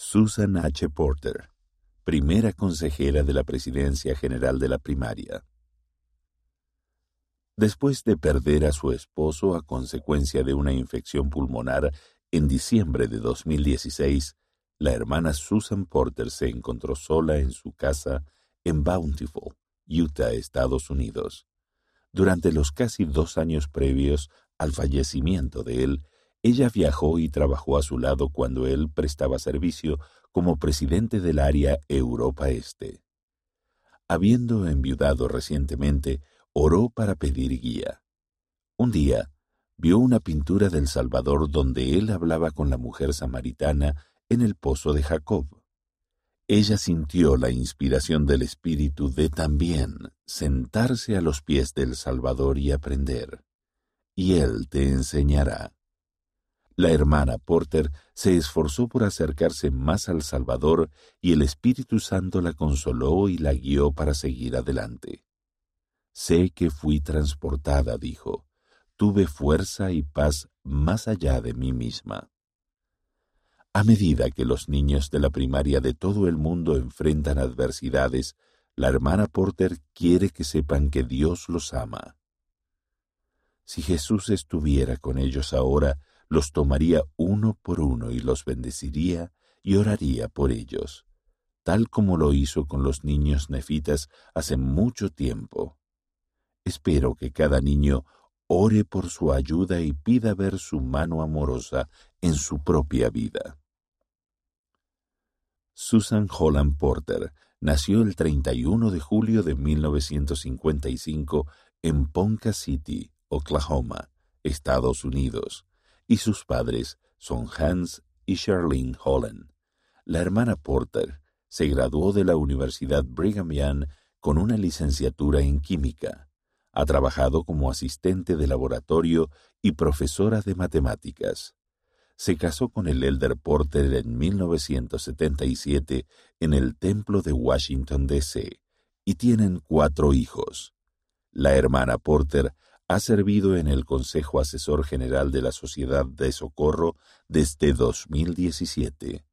Susan H. Porter, primera consejera de la Presidencia General de la Primaria. Después de perder a su esposo a consecuencia de una infección pulmonar en diciembre de 2016, la hermana Susan Porter se encontró sola en su casa en Bountiful, Utah, Estados Unidos. Durante los casi dos años previos al fallecimiento de él, ella viajó y trabajó a su lado cuando él prestaba servicio como presidente del área Europa Este. Habiendo enviudado recientemente, oró para pedir guía. Un día, vio una pintura del Salvador donde él hablaba con la mujer samaritana en el pozo de Jacob. Ella sintió la inspiración del Espíritu de también sentarse a los pies del Salvador y aprender. Y Él te enseñará. La hermana Porter se esforzó por acercarse más al Salvador y el Espíritu Santo la consoló y la guió para seguir adelante. Sé que fui transportada, dijo. Tuve fuerza y paz más allá de mí misma. A medida que los niños de la primaria de todo el mundo enfrentan adversidades, la hermana Porter quiere que sepan que Dios los ama. Si Jesús estuviera con ellos ahora, los tomaría uno por uno y los bendeciría y oraría por ellos, tal como lo hizo con los niños nefitas hace mucho tiempo. Espero que cada niño ore por su ayuda y pida ver su mano amorosa en su propia vida. Susan Holland Porter nació el 31 de julio de 1955 en Ponca City, Oklahoma, Estados Unidos, y sus padres son Hans y Charlene Holland. La hermana Porter se graduó de la Universidad Brigham Young con una licenciatura en química. Ha trabajado como asistente de laboratorio y profesora de matemáticas. Se casó con el Elder Porter en 1977 en el Templo de Washington, D.C., y tienen cuatro hijos. La hermana Porter ha servido en el Consejo Asesor General de la Sociedad de Socorro desde 2017.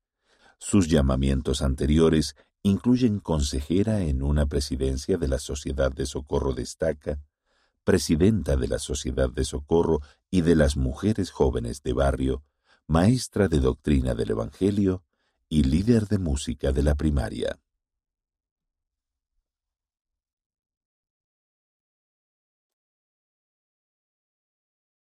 Sus llamamientos anteriores incluyen consejera en una presidencia de la Sociedad de Socorro Destaca, presidenta de la Sociedad de Socorro y de las Mujeres Jóvenes de Barrio, maestra de doctrina del Evangelio y líder de música de la primaria.